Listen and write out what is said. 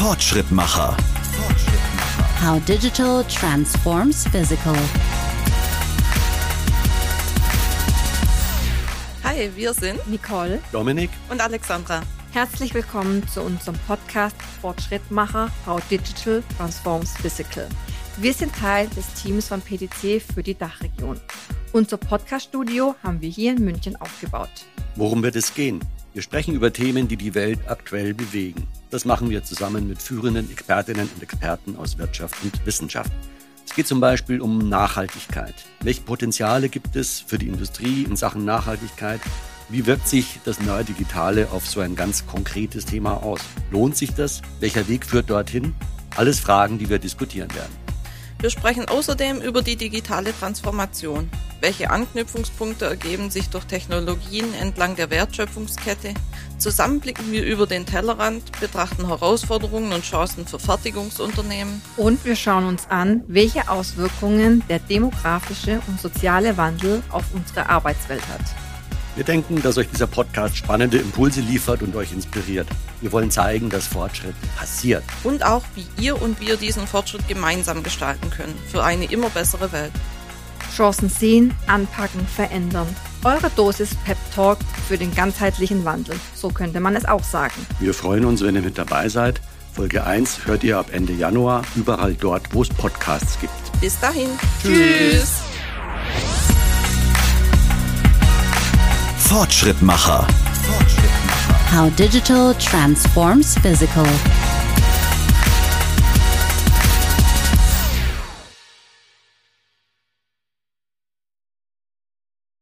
Fortschrittmacher. How digital transforms physical. Hi, wir sind Nicole Dominik, und Alexandra. Herzlich willkommen zu unserem Podcast Fortschrittmacher How Digital Transforms Physical. Wir sind Teil des Teams von PDC für die Dachregion. Unser Podcaststudio haben wir hier in München aufgebaut. worum wird es gehen? Wir sprechen über Themen, die die Welt aktuell bewegen. Das machen wir zusammen mit führenden Expertinnen und Experten aus Wirtschaft und Wissenschaft. Es geht zum Beispiel um Nachhaltigkeit. Welche Potenziale gibt es für die Industrie in Sachen Nachhaltigkeit? Wie wirkt sich das neue Digitale auf so ein ganz konkretes Thema aus? Lohnt sich das? Welcher Weg führt dorthin? Alles Fragen, die wir diskutieren werden. Wir sprechen außerdem über die digitale Transformation. Welche Anknüpfungspunkte ergeben sich durch Technologien entlang der Wertschöpfungskette? Zusammen blicken wir über den Tellerrand, betrachten Herausforderungen und Chancen für Fertigungsunternehmen. Und wir schauen uns an, welche Auswirkungen der demografische und soziale Wandel auf unsere Arbeitswelt hat. Wir denken, dass euch dieser Podcast spannende Impulse liefert und euch inspiriert. Wir wollen zeigen, dass Fortschritt passiert. Und auch, wie ihr und wir diesen Fortschritt gemeinsam gestalten können für eine immer bessere Welt. Chancen sehen, anpacken, verändern. Eure Dosis Pep Talk für den ganzheitlichen Wandel. So könnte man es auch sagen. Wir freuen uns, wenn ihr mit dabei seid. Folge 1 hört ihr ab Ende Januar überall dort, wo es Podcasts gibt. Bis dahin. Tschüss. Fortschrittmacher. How digital transforms physical.